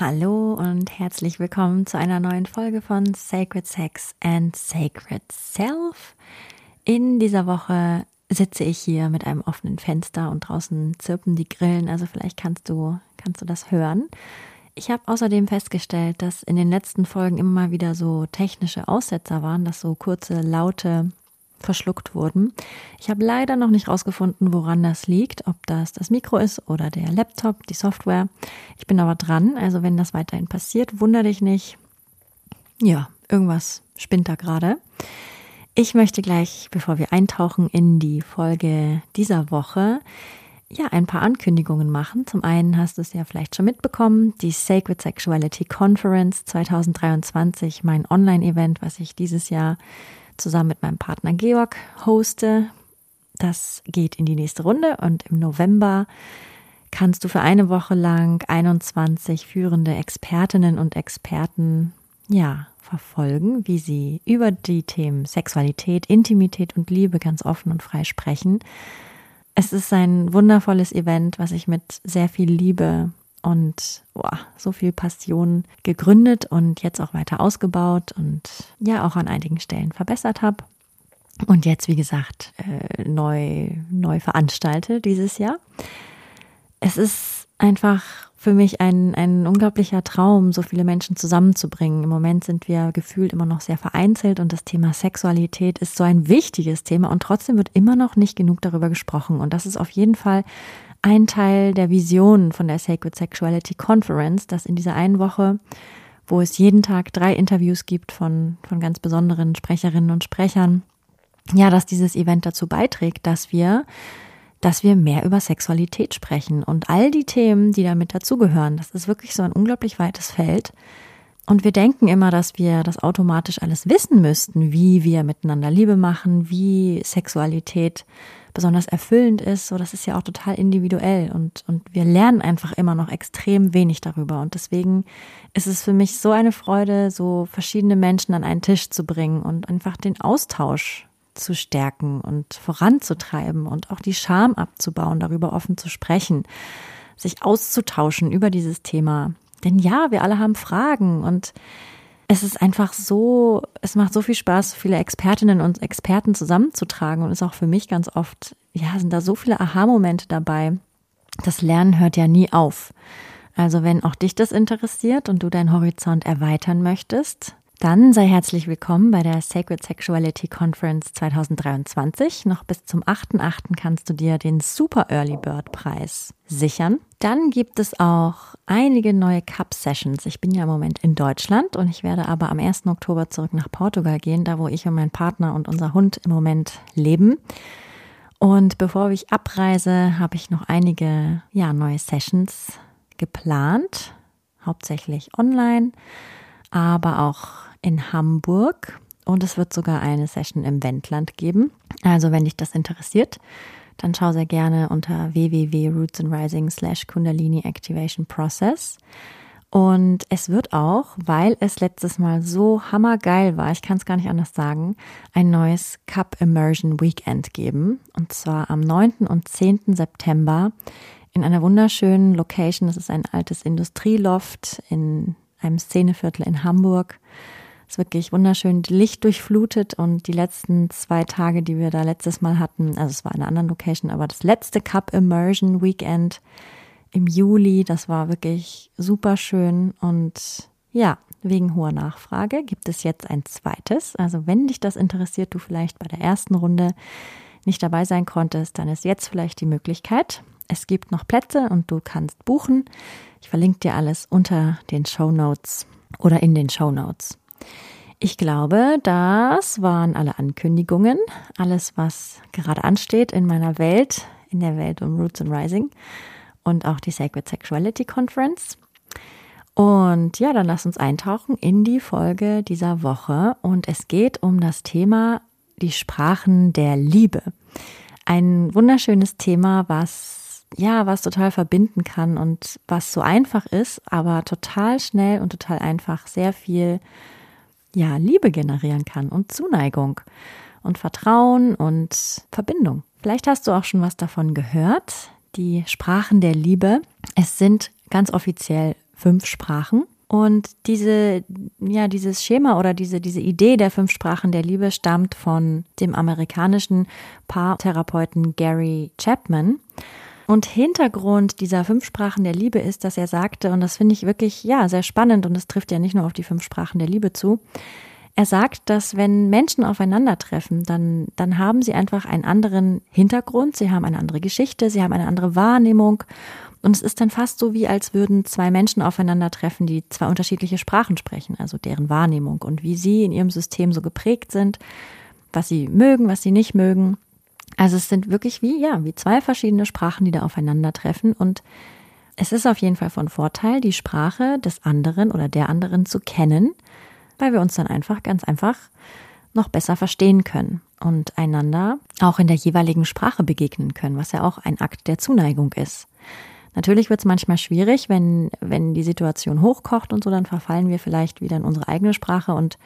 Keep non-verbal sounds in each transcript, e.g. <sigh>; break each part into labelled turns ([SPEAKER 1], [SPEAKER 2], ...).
[SPEAKER 1] Hallo und herzlich willkommen zu einer neuen Folge von Sacred Sex and Sacred Self. In dieser Woche sitze ich hier mit einem offenen Fenster und draußen zirpen die Grillen, also vielleicht kannst du, kannst du das hören. Ich habe außerdem festgestellt, dass in den letzten Folgen immer wieder so technische Aussetzer waren, dass so kurze, laute verschluckt wurden. Ich habe leider noch nicht rausgefunden, woran das liegt, ob das das Mikro ist oder der Laptop, die Software. Ich bin aber dran, also wenn das weiterhin passiert, wundere dich nicht. Ja, irgendwas spinnt da gerade. Ich möchte gleich, bevor wir eintauchen in die Folge dieser Woche, ja, ein paar Ankündigungen machen. Zum einen hast du es ja vielleicht schon mitbekommen, die Sacred Sexuality Conference 2023, mein Online-Event, was ich dieses Jahr zusammen mit meinem Partner Georg hoste. Das geht in die nächste Runde und im November kannst du für eine Woche lang 21 führende Expertinnen und Experten, ja, verfolgen, wie sie über die Themen Sexualität, Intimität und Liebe ganz offen und frei sprechen. Es ist ein wundervolles Event, was ich mit sehr viel Liebe und boah, so viel Passion gegründet und jetzt auch weiter ausgebaut und ja auch an einigen Stellen verbessert habe. Und jetzt, wie gesagt, äh, neu, neu veranstalte dieses Jahr. Es ist einfach für mich ein, ein unglaublicher Traum, so viele Menschen zusammenzubringen. Im Moment sind wir gefühlt immer noch sehr vereinzelt und das Thema Sexualität ist so ein wichtiges Thema und trotzdem wird immer noch nicht genug darüber gesprochen. Und das ist auf jeden Fall ein Teil der Vision von der Sacred Sexuality Conference, dass in dieser einen Woche, wo es jeden Tag drei Interviews gibt von, von ganz besonderen Sprecherinnen und Sprechern, ja, dass dieses Event dazu beiträgt, dass wir dass wir mehr über Sexualität sprechen und all die Themen, die damit dazugehören. Das ist wirklich so ein unglaublich weites Feld. Und wir denken immer, dass wir das automatisch alles wissen müssten, wie wir miteinander Liebe machen, wie Sexualität besonders erfüllend ist. So, das ist ja auch total individuell und, und wir lernen einfach immer noch extrem wenig darüber. Und deswegen ist es für mich so eine Freude, so verschiedene Menschen an einen Tisch zu bringen und einfach den Austausch zu stärken und voranzutreiben und auch die Scham abzubauen, darüber offen zu sprechen, sich auszutauschen über dieses Thema. Denn ja, wir alle haben Fragen und es ist einfach so, es macht so viel Spaß, viele Expertinnen und Experten zusammenzutragen und ist auch für mich ganz oft, ja, sind da so viele Aha-Momente dabei. Das Lernen hört ja nie auf. Also wenn auch dich das interessiert und du deinen Horizont erweitern möchtest, dann sei herzlich willkommen bei der Sacred Sexuality Conference 2023. Noch bis zum 8.8. kannst du dir den Super Early Bird Preis sichern. Dann gibt es auch einige neue Cup Sessions. Ich bin ja im Moment in Deutschland und ich werde aber am 1. Oktober zurück nach Portugal gehen, da wo ich und mein Partner und unser Hund im Moment leben. Und bevor ich abreise, habe ich noch einige ja, neue Sessions geplant, hauptsächlich online, aber auch in Hamburg und es wird sogar eine Session im Wendland geben. Also wenn dich das interessiert, dann schau sehr gerne unter www.rootsandrising slash Kundalini Activation Process. Und es wird auch, weil es letztes Mal so hammergeil war, ich kann es gar nicht anders sagen, ein neues Cup Immersion Weekend geben. Und zwar am 9. und 10. September in einer wunderschönen Location. Das ist ein altes Industrieloft in einem Szeneviertel in Hamburg ist wirklich wunderschön Licht durchflutet und die letzten zwei Tage, die wir da letztes Mal hatten, also es war in einer anderen Location, aber das letzte Cup Immersion Weekend im Juli, das war wirklich super schön und ja, wegen hoher Nachfrage gibt es jetzt ein zweites. Also wenn dich das interessiert, du vielleicht bei der ersten Runde nicht dabei sein konntest, dann ist jetzt vielleicht die Möglichkeit. Es gibt noch Plätze und du kannst buchen. Ich verlinke dir alles unter den Show Notes oder in den Show Notes. Ich glaube, das waren alle Ankündigungen, alles, was gerade ansteht in meiner Welt, in der Welt um Roots and Rising. und auch die Sacred Sexuality Conference. Und ja, dann lass uns eintauchen in die Folge dieser Woche. Und es geht um das Thema die Sprachen der Liebe. Ein wunderschönes Thema, was ja, was total verbinden kann und was so einfach ist, aber total schnell und total einfach sehr viel ja, Liebe generieren kann und Zuneigung und Vertrauen und Verbindung. Vielleicht hast du auch schon was davon gehört. Die Sprachen der Liebe. Es sind ganz offiziell fünf Sprachen. Und diese, ja, dieses Schema oder diese, diese Idee der fünf Sprachen der Liebe stammt von dem amerikanischen Paartherapeuten Gary Chapman. Und Hintergrund dieser fünf Sprachen der Liebe ist, dass er sagte, und das finde ich wirklich, ja, sehr spannend, und es trifft ja nicht nur auf die fünf Sprachen der Liebe zu, er sagt, dass wenn Menschen aufeinandertreffen, dann, dann haben sie einfach einen anderen Hintergrund, sie haben eine andere Geschichte, sie haben eine andere Wahrnehmung und es ist dann fast so, wie als würden zwei Menschen aufeinandertreffen, die zwei unterschiedliche Sprachen sprechen, also deren Wahrnehmung und wie sie in ihrem System so geprägt sind, was sie mögen, was sie nicht mögen. Also es sind wirklich wie, ja, wie zwei verschiedene Sprachen, die da aufeinandertreffen und es ist auf jeden Fall von Vorteil, die Sprache des anderen oder der anderen zu kennen, weil wir uns dann einfach ganz einfach noch besser verstehen können und einander auch in der jeweiligen Sprache begegnen können, was ja auch ein Akt der Zuneigung ist. Natürlich wird es manchmal schwierig, wenn, wenn die Situation hochkocht und so, dann verfallen wir vielleicht wieder in unsere eigene Sprache und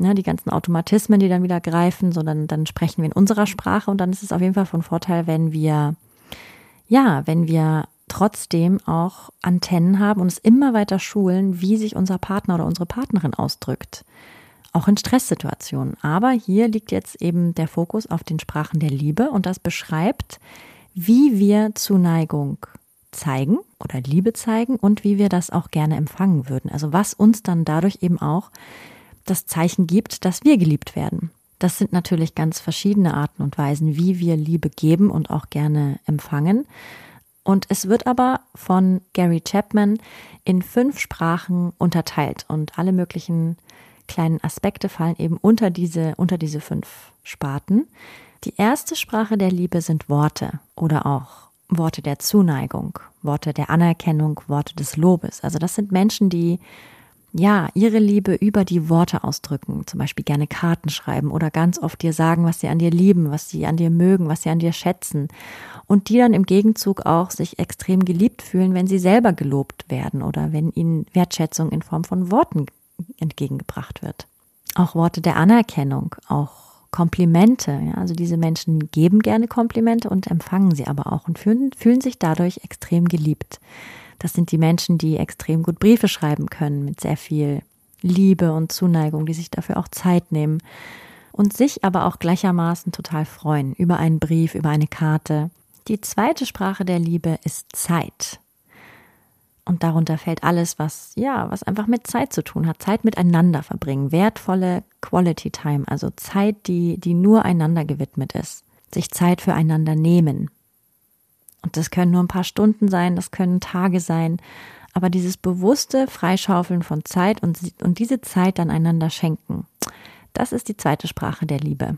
[SPEAKER 1] ne, die ganzen Automatismen, die dann wieder greifen, so dann, dann sprechen wir in unserer Sprache und dann ist es auf jeden Fall von Vorteil, wenn wir, ja, wenn wir trotzdem auch Antennen haben und es immer weiter schulen, wie sich unser Partner oder unsere Partnerin ausdrückt. Auch in Stresssituationen. Aber hier liegt jetzt eben der Fokus auf den Sprachen der Liebe und das beschreibt, wie wir Zuneigung zeigen oder Liebe zeigen und wie wir das auch gerne empfangen würden. Also was uns dann dadurch eben auch das Zeichen gibt, dass wir geliebt werden. Das sind natürlich ganz verschiedene Arten und Weisen, wie wir Liebe geben und auch gerne empfangen. Und es wird aber von Gary Chapman in fünf Sprachen unterteilt und alle möglichen kleinen Aspekte fallen eben unter diese, unter diese fünf Sparten. Die erste Sprache der Liebe sind Worte oder auch Worte der Zuneigung, Worte der Anerkennung, Worte des Lobes. Also das sind Menschen, die ja ihre Liebe über die Worte ausdrücken, zum Beispiel gerne Karten schreiben oder ganz oft dir sagen, was sie an dir lieben, was sie an dir mögen, was sie an dir schätzen und die dann im Gegenzug auch sich extrem geliebt fühlen, wenn sie selber gelobt werden oder wenn ihnen Wertschätzung in Form von Worten entgegengebracht wird. Auch Worte der Anerkennung, auch Komplimente. Ja, also diese Menschen geben gerne Komplimente und empfangen sie aber auch und fühlen, fühlen sich dadurch extrem geliebt. Das sind die Menschen, die extrem gut Briefe schreiben können mit sehr viel Liebe und Zuneigung, die sich dafür auch Zeit nehmen und sich aber auch gleichermaßen total freuen über einen Brief, über eine Karte. Die zweite Sprache der Liebe ist Zeit. Und darunter fällt alles, was, ja, was einfach mit Zeit zu tun hat. Zeit miteinander verbringen. Wertvolle Quality Time. Also Zeit, die, die nur einander gewidmet ist. Sich Zeit füreinander nehmen. Und das können nur ein paar Stunden sein, das können Tage sein. Aber dieses bewusste Freischaufeln von Zeit und, und diese Zeit dann einander schenken. Das ist die zweite Sprache der Liebe.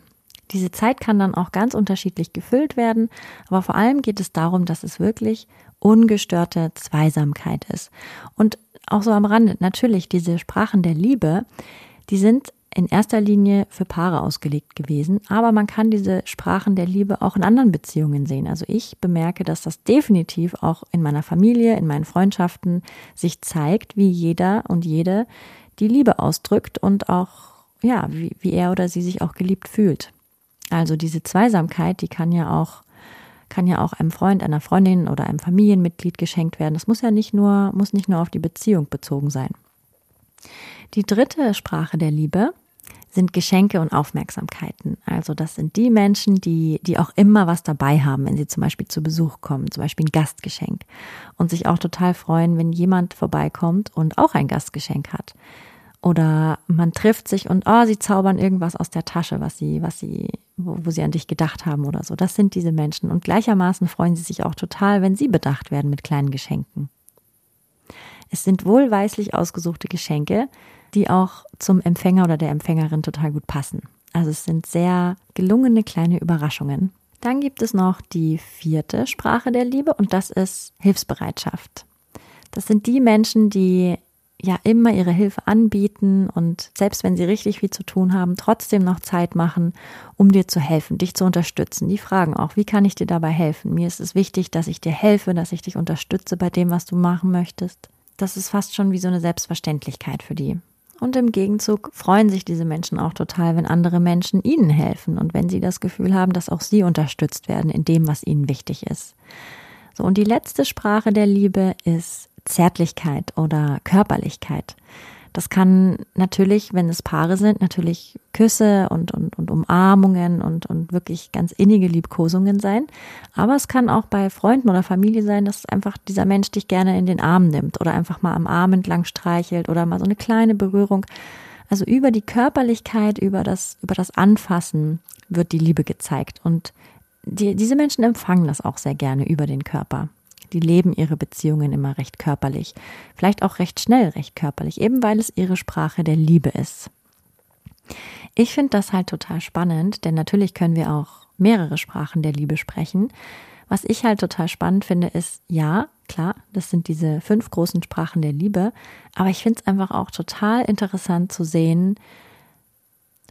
[SPEAKER 1] Diese Zeit kann dann auch ganz unterschiedlich gefüllt werden, aber vor allem geht es darum, dass es wirklich ungestörte Zweisamkeit ist. Und auch so am Rande, natürlich, diese Sprachen der Liebe, die sind in erster Linie für Paare ausgelegt gewesen, aber man kann diese Sprachen der Liebe auch in anderen Beziehungen sehen. Also ich bemerke, dass das definitiv auch in meiner Familie, in meinen Freundschaften sich zeigt, wie jeder und jede die Liebe ausdrückt und auch, ja, wie, wie er oder sie sich auch geliebt fühlt. Also diese Zweisamkeit, die kann ja auch kann ja auch einem Freund, einer Freundin oder einem Familienmitglied geschenkt werden. Das muss ja nicht nur, muss nicht nur auf die Beziehung bezogen sein. Die dritte Sprache der Liebe sind Geschenke und Aufmerksamkeiten. Also das sind die Menschen, die, die auch immer was dabei haben, wenn sie zum Beispiel zu Besuch kommen, zum Beispiel ein Gastgeschenk und sich auch total freuen, wenn jemand vorbeikommt und auch ein Gastgeschenk hat. Oder man trifft sich und oh, sie zaubern irgendwas aus der Tasche, was sie, was sie, wo, wo sie an dich gedacht haben oder so. Das sind diese Menschen. Und gleichermaßen freuen sie sich auch total, wenn sie bedacht werden mit kleinen Geschenken. Es sind wohlweislich ausgesuchte Geschenke, die auch zum Empfänger oder der Empfängerin total gut passen. Also es sind sehr gelungene kleine Überraschungen. Dann gibt es noch die vierte Sprache der Liebe und das ist Hilfsbereitschaft. Das sind die Menschen, die ja immer ihre Hilfe anbieten und selbst wenn sie richtig viel zu tun haben, trotzdem noch Zeit machen, um dir zu helfen, dich zu unterstützen. Die fragen auch, wie kann ich dir dabei helfen? Mir ist es wichtig, dass ich dir helfe, dass ich dich unterstütze bei dem, was du machen möchtest. Das ist fast schon wie so eine Selbstverständlichkeit für die. Und im Gegenzug freuen sich diese Menschen auch total, wenn andere Menschen ihnen helfen und wenn sie das Gefühl haben, dass auch sie unterstützt werden in dem, was ihnen wichtig ist. So, und die letzte Sprache der Liebe ist Zärtlichkeit oder Körperlichkeit. Das kann natürlich, wenn es Paare sind, natürlich Küsse und, und, und Umarmungen und, und wirklich ganz innige Liebkosungen sein. Aber es kann auch bei Freunden oder Familie sein, dass einfach dieser Mensch dich gerne in den Arm nimmt oder einfach mal am Arm entlang streichelt oder mal so eine kleine Berührung. Also über die Körperlichkeit, über das, über das Anfassen wird die Liebe gezeigt. Und die, diese Menschen empfangen das auch sehr gerne über den Körper die leben ihre Beziehungen immer recht körperlich. Vielleicht auch recht schnell recht körperlich, eben weil es ihre Sprache der Liebe ist. Ich finde das halt total spannend, denn natürlich können wir auch mehrere Sprachen der Liebe sprechen. Was ich halt total spannend finde, ist, ja, klar, das sind diese fünf großen Sprachen der Liebe, aber ich finde es einfach auch total interessant zu sehen,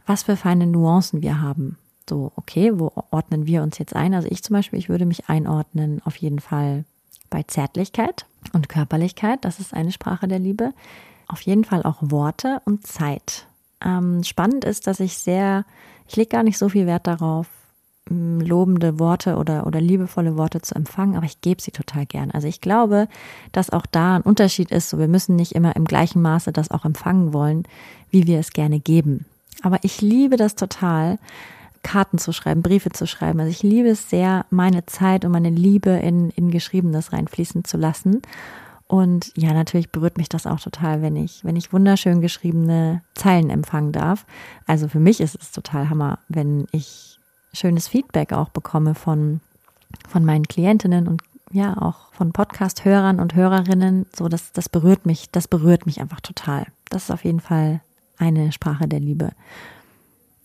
[SPEAKER 1] was für feine Nuancen wir haben. So, okay, wo ordnen wir uns jetzt ein? Also ich zum Beispiel, ich würde mich einordnen auf jeden Fall bei Zärtlichkeit und Körperlichkeit, das ist eine Sprache der Liebe. Auf jeden Fall auch Worte und Zeit. Ähm, spannend ist, dass ich sehr, ich lege gar nicht so viel Wert darauf, mm, lobende Worte oder, oder liebevolle Worte zu empfangen, aber ich gebe sie total gern. Also ich glaube, dass auch da ein Unterschied ist. So, wir müssen nicht immer im gleichen Maße das auch empfangen wollen, wie wir es gerne geben. Aber ich liebe das total, Karten zu schreiben, Briefe zu schreiben. Also ich liebe es sehr, meine Zeit und meine Liebe in, in Geschriebenes reinfließen zu lassen. Und ja, natürlich berührt mich das auch total, wenn ich, wenn ich wunderschön geschriebene Zeilen empfangen darf. Also für mich ist es total Hammer, wenn ich schönes Feedback auch bekomme von, von meinen Klientinnen und ja, auch von Podcast-Hörern und Hörerinnen. So, das, das berührt mich, das berührt mich einfach total. Das ist auf jeden Fall eine Sprache der Liebe.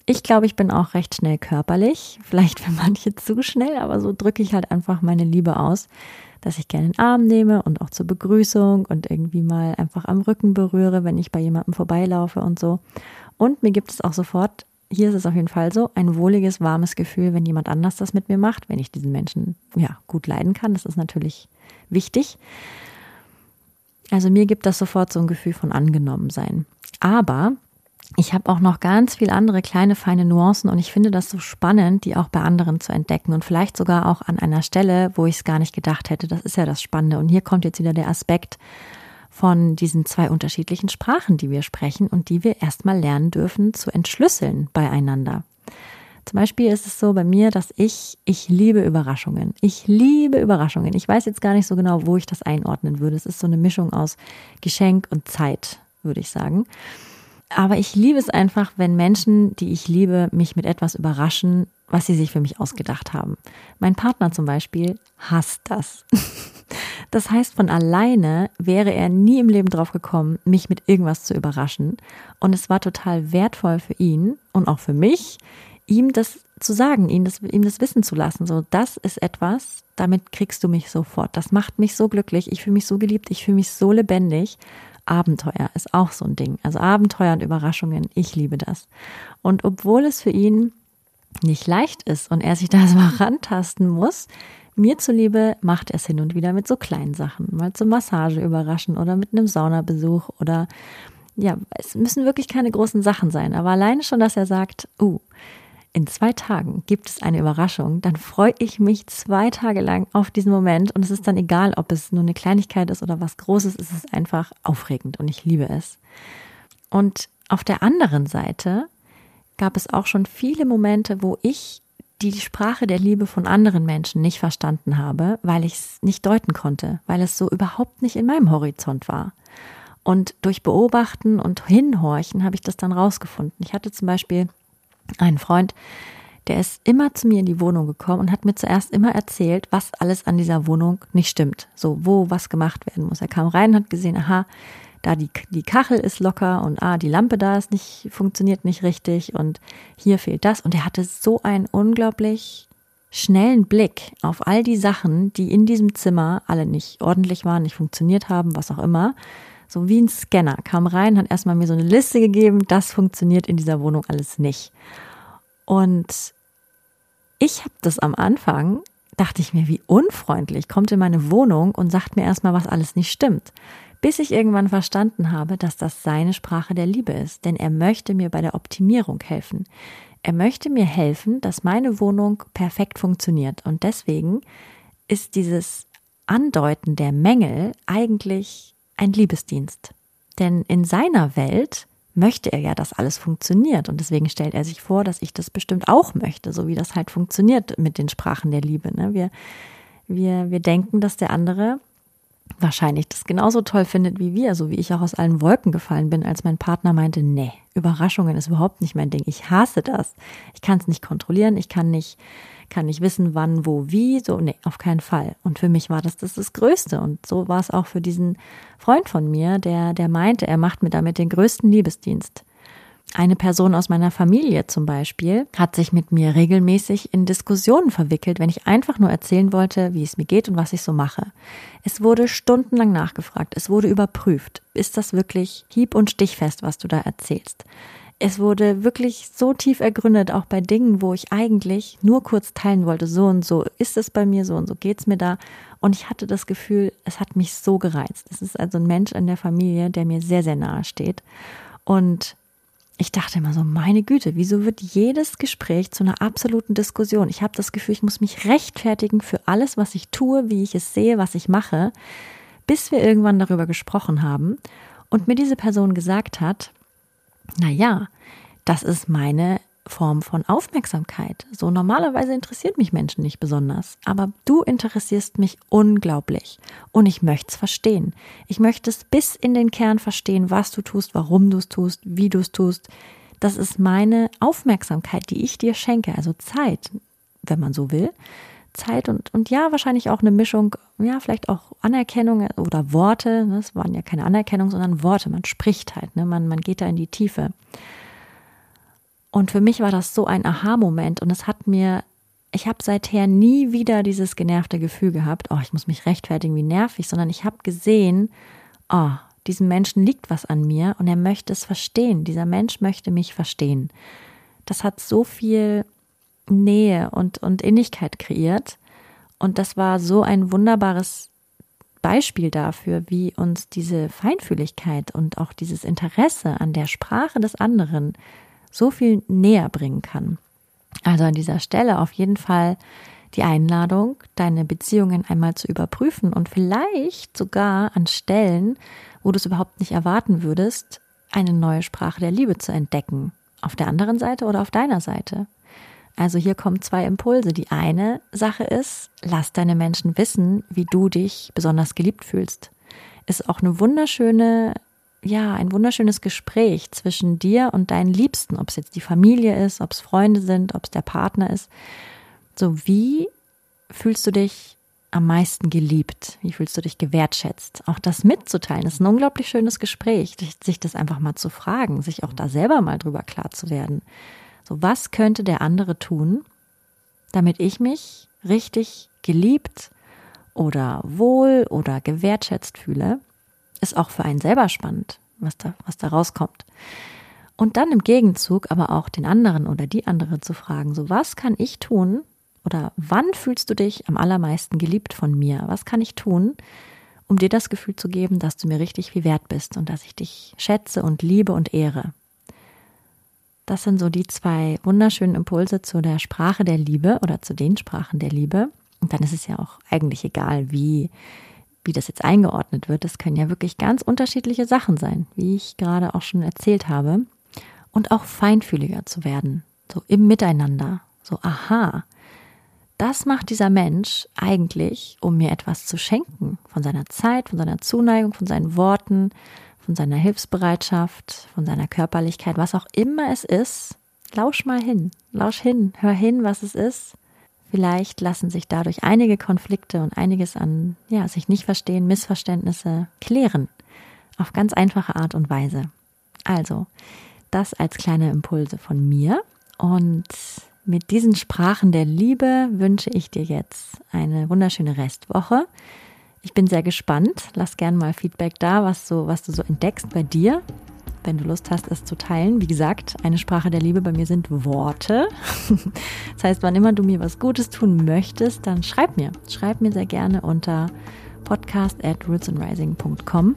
[SPEAKER 1] Ich glaube, ich bin auch recht schnell körperlich. Vielleicht für manche zu schnell, aber so drücke ich halt einfach meine Liebe aus, dass ich gerne den Arm nehme und auch zur Begrüßung und irgendwie mal einfach am Rücken berühre, wenn ich bei jemandem vorbeilaufe und so. Und mir gibt es auch sofort, hier ist es auf jeden Fall so, ein wohliges, warmes Gefühl, wenn jemand anders das mit mir macht, wenn ich diesen Menschen ja gut leiden kann. Das ist natürlich wichtig. Also mir gibt das sofort so ein Gefühl von angenommen sein. Aber ich habe auch noch ganz viel andere kleine, feine Nuancen und ich finde das so spannend, die auch bei anderen zu entdecken und vielleicht sogar auch an einer Stelle, wo ich es gar nicht gedacht hätte. Das ist ja das Spannende. Und hier kommt jetzt wieder der Aspekt von diesen zwei unterschiedlichen Sprachen, die wir sprechen und die wir erstmal lernen dürfen zu entschlüsseln beieinander. Zum Beispiel ist es so bei mir, dass ich, ich liebe Überraschungen. Ich liebe Überraschungen. Ich weiß jetzt gar nicht so genau, wo ich das einordnen würde. Es ist so eine Mischung aus Geschenk und Zeit, würde ich sagen. Aber ich liebe es einfach, wenn Menschen, die ich liebe, mich mit etwas überraschen, was sie sich für mich ausgedacht haben. Mein Partner zum Beispiel hasst das. <laughs> Das heißt, von alleine wäre er nie im Leben drauf gekommen, mich mit irgendwas zu überraschen. Und es war total wertvoll für ihn und auch für mich, ihm das zu sagen, ihm das, ihm das wissen zu lassen. So, das ist etwas, damit kriegst du mich sofort. Das macht mich so glücklich. Ich fühle mich so geliebt. Ich fühle mich so lebendig. Abenteuer ist auch so ein Ding. Also Abenteuer und Überraschungen, ich liebe das. Und obwohl es für ihn nicht leicht ist und er sich <laughs> da so rantasten muss, mir zuliebe macht er es hin und wieder mit so kleinen Sachen, mal zur Massage überraschen oder mit einem Saunabesuch oder ja, es müssen wirklich keine großen Sachen sein, aber alleine schon, dass er sagt, uh, in zwei Tagen gibt es eine Überraschung, dann freue ich mich zwei Tage lang auf diesen Moment und es ist dann egal, ob es nur eine Kleinigkeit ist oder was Großes, es ist einfach aufregend und ich liebe es. Und auf der anderen Seite gab es auch schon viele Momente, wo ich die Sprache der Liebe von anderen Menschen nicht verstanden habe, weil ich es nicht deuten konnte, weil es so überhaupt nicht in meinem Horizont war. Und durch Beobachten und Hinhorchen habe ich das dann rausgefunden. Ich hatte zum Beispiel einen Freund, der ist immer zu mir in die Wohnung gekommen und hat mir zuerst immer erzählt, was alles an dieser Wohnung nicht stimmt. So, wo was gemacht werden muss. Er kam rein und hat gesehen, aha, da die, die Kachel ist locker und ah, die Lampe da ist nicht, funktioniert nicht richtig und hier fehlt das. Und er hatte so ein unglaublich schnellen Blick auf all die Sachen, die in diesem Zimmer alle nicht ordentlich waren, nicht funktioniert haben, was auch immer, so wie ein Scanner, kam rein, hat erstmal mir so eine Liste gegeben, das funktioniert in dieser Wohnung alles nicht. Und ich habe das am Anfang, dachte ich mir, wie unfreundlich, kommt in meine Wohnung und sagt mir erstmal, was alles nicht stimmt. Bis ich irgendwann verstanden habe, dass das seine Sprache der Liebe ist, denn er möchte mir bei der Optimierung helfen. Er möchte mir helfen, dass meine Wohnung perfekt funktioniert. Und deswegen ist dieses Andeuten der Mängel eigentlich ein Liebesdienst. Denn in seiner Welt möchte er ja, dass alles funktioniert. Und deswegen stellt er sich vor, dass ich das bestimmt auch möchte, so wie das halt funktioniert mit den Sprachen der Liebe. Ne? Wir, wir, wir denken, dass der andere wahrscheinlich das genauso toll findet wie wir, so wie ich auch aus allen Wolken gefallen bin, als mein Partner meinte, nee, Überraschungen ist überhaupt nicht mein Ding. Ich hasse das. Ich kann es nicht kontrollieren, ich kann nicht kann nicht wissen, wann, wo, wie, so, nee, auf keinen Fall. Und für mich war das das, das Größte. Und so war es auch für diesen Freund von mir, der, der meinte, er macht mir damit den größten Liebesdienst. Eine Person aus meiner Familie zum Beispiel hat sich mit mir regelmäßig in Diskussionen verwickelt, wenn ich einfach nur erzählen wollte, wie es mir geht und was ich so mache. Es wurde stundenlang nachgefragt, es wurde überprüft. Ist das wirklich hieb- und stichfest, was du da erzählst? Es wurde wirklich so tief ergründet, auch bei Dingen, wo ich eigentlich nur kurz teilen wollte, so und so ist es bei mir, so und so geht's mir da. Und ich hatte das Gefühl, es hat mich so gereizt. Es ist also ein Mensch in der Familie, der mir sehr, sehr nahe steht. Und ich dachte immer so, meine Güte, wieso wird jedes Gespräch zu einer absoluten Diskussion? Ich habe das Gefühl, ich muss mich rechtfertigen für alles, was ich tue, wie ich es sehe, was ich mache, bis wir irgendwann darüber gesprochen haben und mir diese Person gesagt hat, na ja, das ist meine Form von Aufmerksamkeit. So normalerweise interessiert mich Menschen nicht besonders, aber du interessierst mich unglaublich und ich möchte es verstehen. Ich möchte es bis in den Kern verstehen, was du tust, warum du es tust, wie du es tust. Das ist meine Aufmerksamkeit, die ich dir schenke, also Zeit, wenn man so will. Zeit und, und ja, wahrscheinlich auch eine Mischung, ja, vielleicht auch Anerkennung oder Worte. Das waren ja keine Anerkennung, sondern Worte. Man spricht halt, ne? man, man geht da in die Tiefe. Und für mich war das so ein Aha-Moment und es hat mir, ich habe seither nie wieder dieses genervte Gefühl gehabt, oh, ich muss mich rechtfertigen, wie nervig, sondern ich habe gesehen, oh, diesem Menschen liegt was an mir und er möchte es verstehen. Dieser Mensch möchte mich verstehen. Das hat so viel Nähe und, und Innigkeit kreiert. Und das war so ein wunderbares Beispiel dafür, wie uns diese Feinfühligkeit und auch dieses Interesse an der Sprache des anderen so viel näher bringen kann. Also an dieser Stelle auf jeden Fall die Einladung, deine Beziehungen einmal zu überprüfen und vielleicht sogar an Stellen, wo du es überhaupt nicht erwarten würdest, eine neue Sprache der Liebe zu entdecken. Auf der anderen Seite oder auf deiner Seite. Also hier kommen zwei Impulse. Die eine Sache ist, lass deine Menschen wissen, wie du dich besonders geliebt fühlst. Ist auch eine wunderschöne, ja, ein wunderschönes Gespräch zwischen dir und deinen Liebsten, ob es jetzt die Familie ist, ob es Freunde sind, ob es der Partner ist. So wie fühlst du dich am meisten geliebt? Wie fühlst du dich gewertschätzt? Auch das mitzuteilen, ist ein unglaublich schönes Gespräch, sich das einfach mal zu fragen, sich auch da selber mal drüber klar zu werden. So, was könnte der andere tun, damit ich mich richtig geliebt oder wohl oder gewertschätzt fühle? Ist auch für einen selber spannend, was da, was da rauskommt. Und dann im Gegenzug aber auch den anderen oder die andere zu fragen, so was kann ich tun oder wann fühlst du dich am allermeisten geliebt von mir? Was kann ich tun, um dir das Gefühl zu geben, dass du mir richtig viel wert bist und dass ich dich schätze und liebe und ehre? Das sind so die zwei wunderschönen Impulse zu der Sprache der Liebe oder zu den Sprachen der Liebe. Und dann ist es ja auch eigentlich egal, wie, wie das jetzt eingeordnet wird. Es können ja wirklich ganz unterschiedliche Sachen sein, wie ich gerade auch schon erzählt habe. Und auch feinfühliger zu werden, so im Miteinander. So, aha, das macht dieser Mensch eigentlich, um mir etwas zu schenken. Von seiner Zeit, von seiner Zuneigung, von seinen Worten, von seiner Hilfsbereitschaft, von seiner Körperlichkeit, was auch immer es ist, lausch mal hin, lausch hin, hör hin, was es ist. Vielleicht lassen sich dadurch einige Konflikte und einiges an, ja, sich nicht verstehen, Missverständnisse klären. Auf ganz einfache Art und Weise. Also, das als kleine Impulse von mir. Und mit diesen Sprachen der Liebe wünsche ich dir jetzt eine wunderschöne Restwoche. Ich bin sehr gespannt. Lass gerne mal Feedback da, was, so, was du so entdeckst bei dir, wenn du Lust hast, es zu teilen. Wie gesagt, eine Sprache der Liebe bei mir sind Worte. <laughs> Das heißt, wann immer du mir was Gutes tun möchtest, dann schreib mir. Schreib mir sehr gerne unter podcast at rootsandrising.com.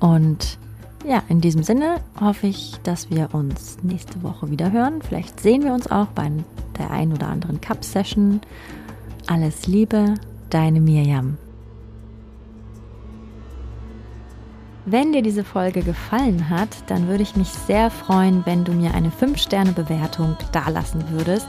[SPEAKER 1] Und ja, in diesem Sinne hoffe ich, dass wir uns nächste Woche wieder hören. Vielleicht sehen wir uns auch bei der ein oder anderen Cup-Session. Alles Liebe, deine Mirjam. Wenn dir diese Folge gefallen hat, dann würde ich mich sehr freuen, wenn du mir eine 5-Sterne-Bewertung dalassen würdest.